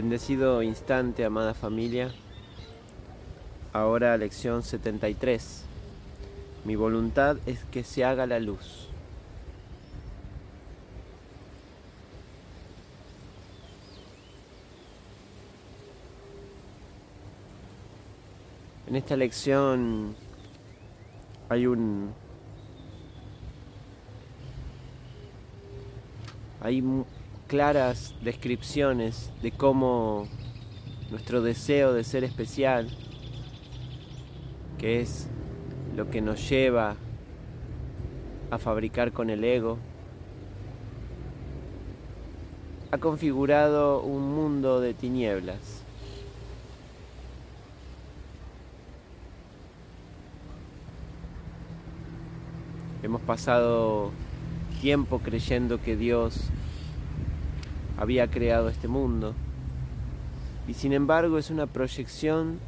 Bendecido instante, amada familia. Ahora lección 73. Mi voluntad es que se haga la luz. En esta lección hay un hay claras descripciones de cómo nuestro deseo de ser especial, que es lo que nos lleva a fabricar con el ego, ha configurado un mundo de tinieblas. Hemos pasado tiempo creyendo que Dios había creado este mundo. Y sin embargo es una proyección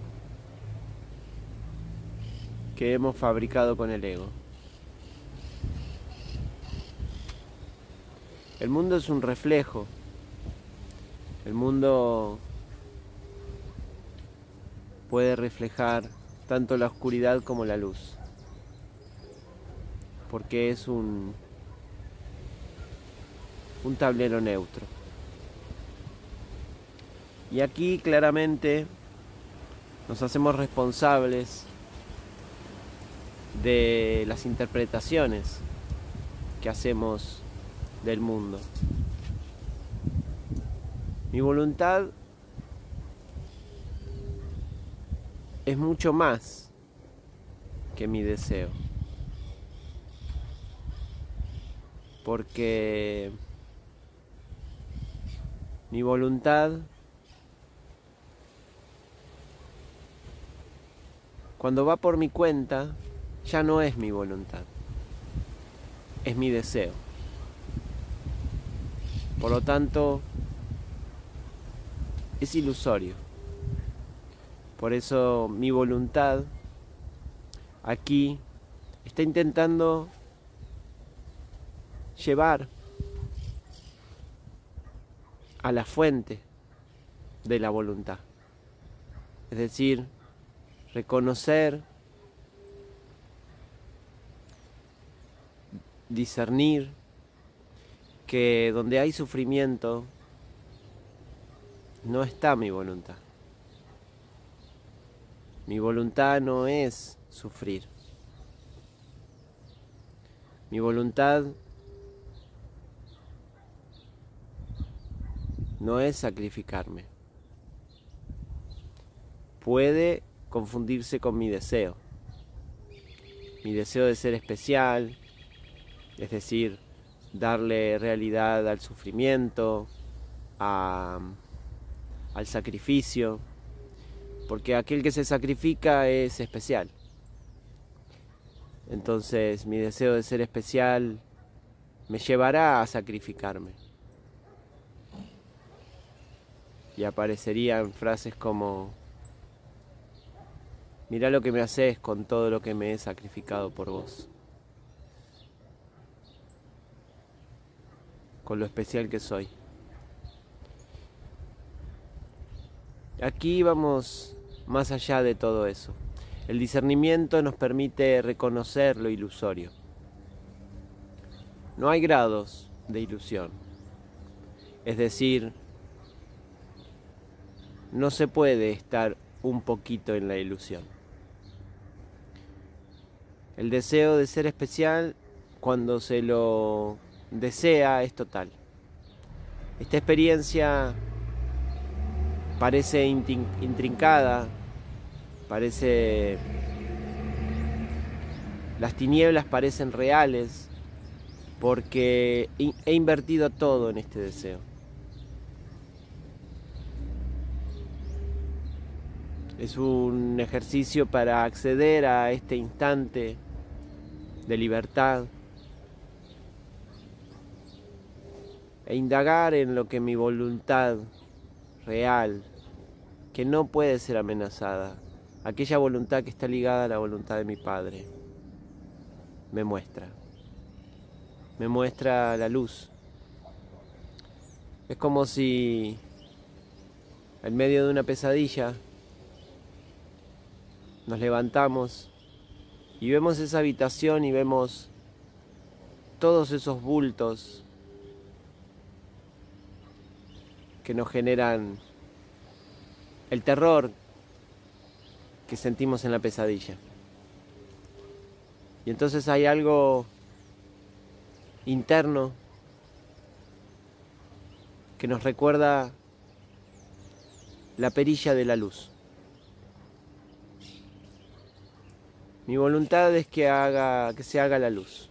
que hemos fabricado con el ego. El mundo es un reflejo. El mundo puede reflejar tanto la oscuridad como la luz. Porque es un, un tablero neutro. Y aquí claramente nos hacemos responsables de las interpretaciones que hacemos del mundo. Mi voluntad es mucho más que mi deseo. Porque mi voluntad Cuando va por mi cuenta, ya no es mi voluntad, es mi deseo. Por lo tanto, es ilusorio. Por eso mi voluntad aquí está intentando llevar a la fuente de la voluntad. Es decir, reconocer, discernir que donde hay sufrimiento no está mi voluntad. Mi voluntad no es sufrir. Mi voluntad no es sacrificarme. Puede confundirse con mi deseo. Mi deseo de ser especial, es decir, darle realidad al sufrimiento, al sacrificio, porque aquel que se sacrifica es especial. Entonces mi deseo de ser especial me llevará a sacrificarme. Y aparecerían frases como Mirá lo que me haces con todo lo que me he sacrificado por vos. Con lo especial que soy. Aquí vamos más allá de todo eso. El discernimiento nos permite reconocer lo ilusorio. No hay grados de ilusión. Es decir, no se puede estar un poquito en la ilusión. El deseo de ser especial, cuando se lo desea, es total. Esta experiencia parece intrincada, parece... Las tinieblas parecen reales porque he invertido todo en este deseo. Es un ejercicio para acceder a este instante de libertad e indagar en lo que mi voluntad real, que no puede ser amenazada, aquella voluntad que está ligada a la voluntad de mi Padre, me muestra. Me muestra la luz. Es como si en medio de una pesadilla, nos levantamos y vemos esa habitación y vemos todos esos bultos que nos generan el terror que sentimos en la pesadilla. Y entonces hay algo interno que nos recuerda la perilla de la luz. Mi voluntad es que haga que se haga la luz.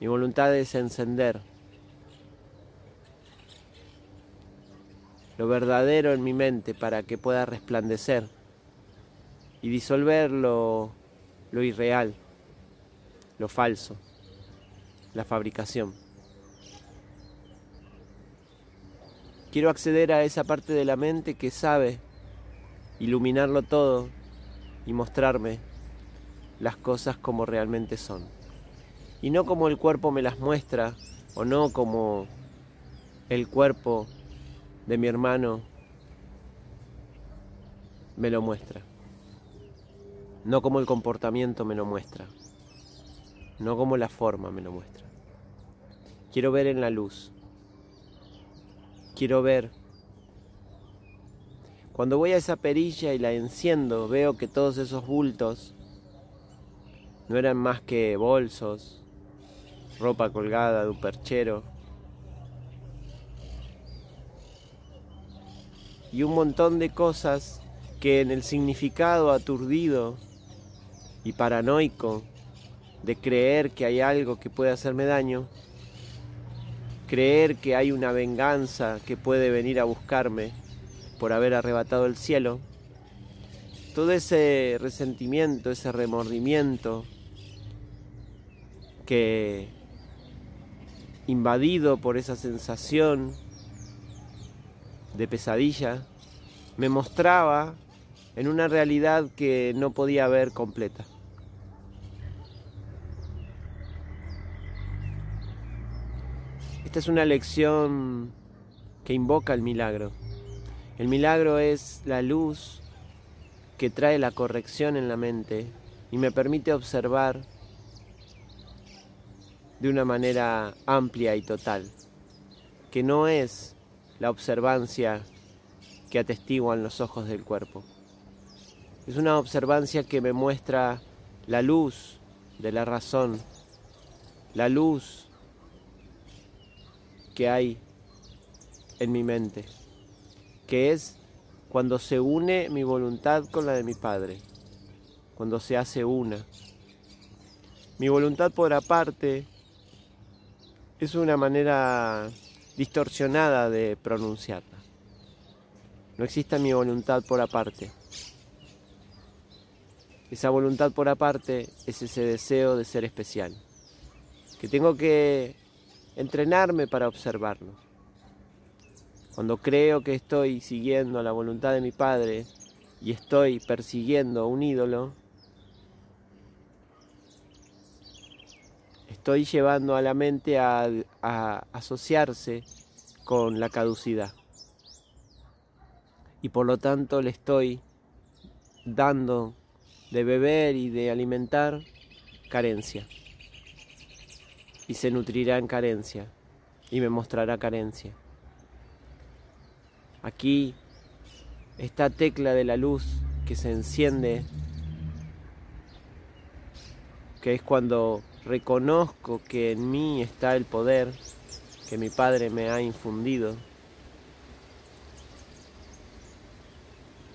Mi voluntad es encender lo verdadero en mi mente para que pueda resplandecer y disolver lo, lo irreal, lo falso, la fabricación. Quiero acceder a esa parte de la mente que sabe iluminarlo todo y mostrarme las cosas como realmente son. Y no como el cuerpo me las muestra o no como el cuerpo de mi hermano me lo muestra. No como el comportamiento me lo muestra. No como la forma me lo muestra. Quiero ver en la luz. Quiero ver. Cuando voy a esa perilla y la enciendo, veo que todos esos bultos no eran más que bolsos, ropa colgada de un perchero, y un montón de cosas que en el significado aturdido y paranoico de creer que hay algo que puede hacerme daño, creer que hay una venganza que puede venir a buscarme por haber arrebatado el cielo, todo ese resentimiento, ese remordimiento que invadido por esa sensación de pesadilla, me mostraba en una realidad que no podía ver completa. Esta es una lección que invoca el milagro. El milagro es la luz que trae la corrección en la mente y me permite observar de una manera amplia y total, que no es la observancia que atestiguan los ojos del cuerpo. Es una observancia que me muestra la luz de la razón, la luz que hay en mi mente, que es cuando se une mi voluntad con la de mi Padre, cuando se hace una. Mi voluntad por aparte es una manera distorsionada de pronunciarla. No existe mi voluntad por aparte. Esa voluntad por aparte es ese deseo de ser especial, que tengo que entrenarme para observarlo. Cuando creo que estoy siguiendo la voluntad de mi Padre y estoy persiguiendo un ídolo, estoy llevando a la mente a, asociarse con la caducidad. Y por lo tanto le estoy dando de beber y de alimentar carencia. Y se nutrirá en carencia y me mostrará carencia. Aquí esta tecla de la luz que se enciende, que es cuando reconozco que en mí está el poder que mi Padre me ha infundido.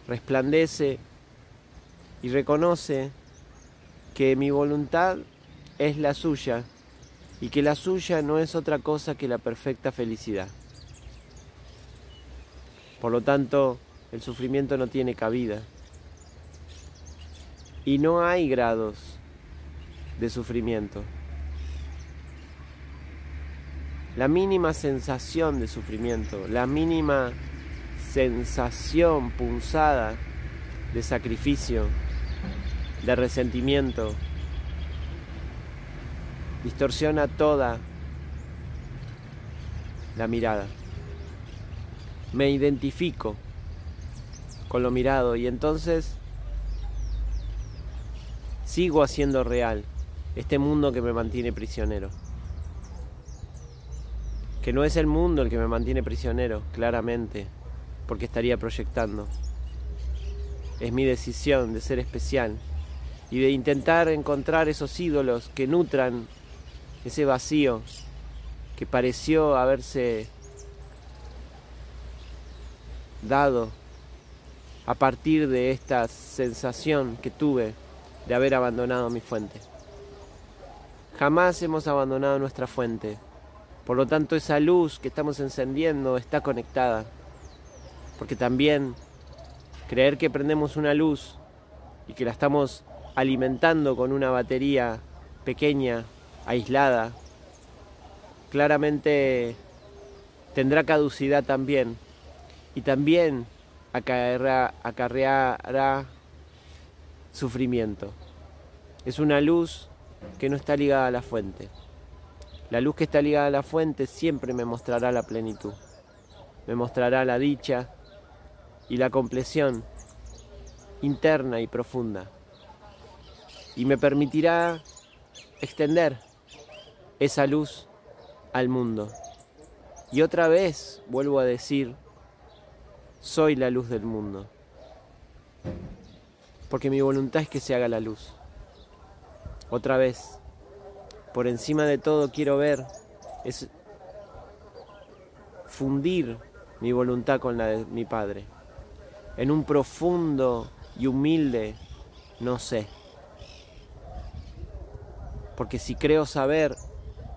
Resplandece y reconoce que mi voluntad es la suya y que la suya no es otra cosa que la perfecta felicidad. Por lo tanto, el sufrimiento no tiene cabida. Y no hay grados de sufrimiento. La mínima sensación de sufrimiento, la mínima sensación punzada de sacrificio, de resentimiento, distorsiona toda la mirada. Me identifico con lo mirado y entonces sigo haciendo real este mundo que me mantiene prisionero. Que no es el mundo el que me mantiene prisionero, claramente, porque estaría proyectando. Es mi decisión de ser especial y de intentar encontrar esos ídolos que nutran ese vacío que pareció haberse dado a partir de esta sensación que tuve de haber abandonado mi fuente. Jamás hemos abandonado nuestra fuente, por lo tanto esa luz que estamos encendiendo está conectada, porque también creer que prendemos una luz y que la estamos alimentando con una batería pequeña, aislada, claramente tendrá caducidad también. Y también acarreará, sufrimiento. Es una luz que no está ligada a la fuente. La luz que está ligada a la fuente siempre me mostrará la plenitud, me mostrará la dicha y la compleción interna y profunda. Y me permitirá extender esa luz al mundo. Y otra vez vuelvo a decir, soy la luz del mundo. Porque mi voluntad es que se haga la luz. Otra vez, por encima de todo quiero ver, es fundir mi voluntad con la de mi Padre. En un profundo y humilde no sé. Porque si creo saber,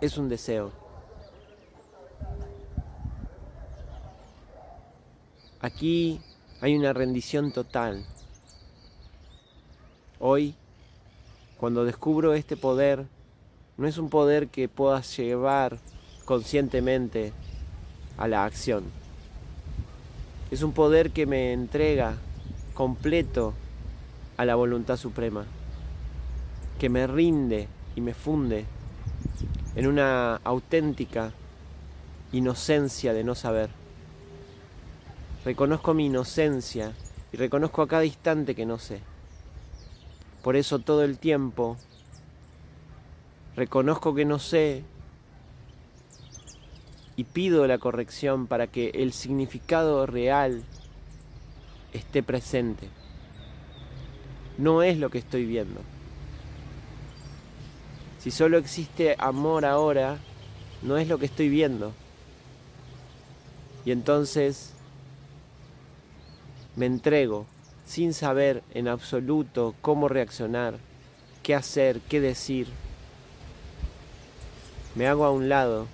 es un deseo. Aquí hay una rendición total. Hoy, cuando descubro este poder, no es un poder que puedas llevar conscientemente a la acción. Es un poder que me entrega completo a la voluntad suprema, que me rinde y me funde en una auténtica inocencia de no saber. Reconozco mi inocencia y reconozco a cada instante que no sé. Por eso todo el tiempo reconozco que no sé y pido la corrección para que el significado real esté presente. No es lo que estoy viendo. Si solo existe amor ahora, no es lo que estoy viendo. Y entonces me entrego sin saber en absoluto cómo reaccionar, qué hacer, qué decir. Me hago a un lado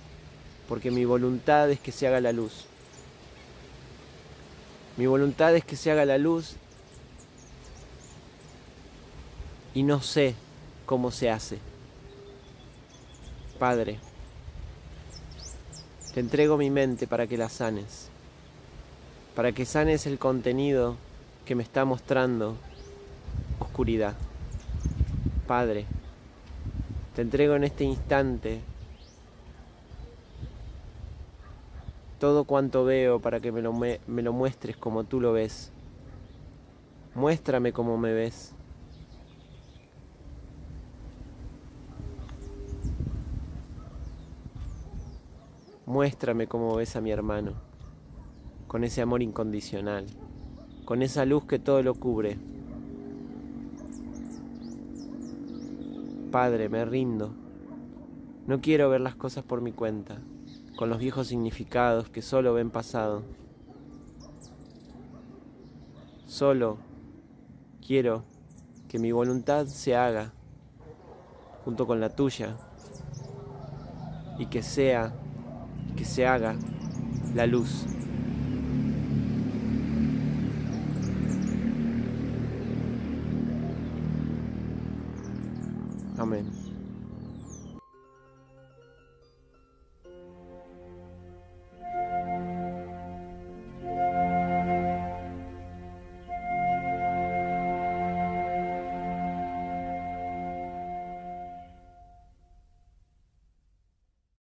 porque mi voluntad es que se haga la luz. Mi voluntad es que se haga la luz y no sé cómo se hace. Padre, te entrego mi mente para que la sanes, para que sanes el contenido que me está mostrando oscuridad. Padre, te entrego en este instante todo cuanto veo para que me lo, me, lo muestres como tú lo ves. Muéstrame como me ves. Muéstrame cómo ves a mi hermano, con ese amor incondicional, con esa luz que todo lo cubre. Padre, me rindo. No quiero ver las cosas por mi cuenta, con los viejos significados que solo ven pasado. Solo quiero que mi voluntad se haga junto con la tuya y que sea que se haga la luz. Amen.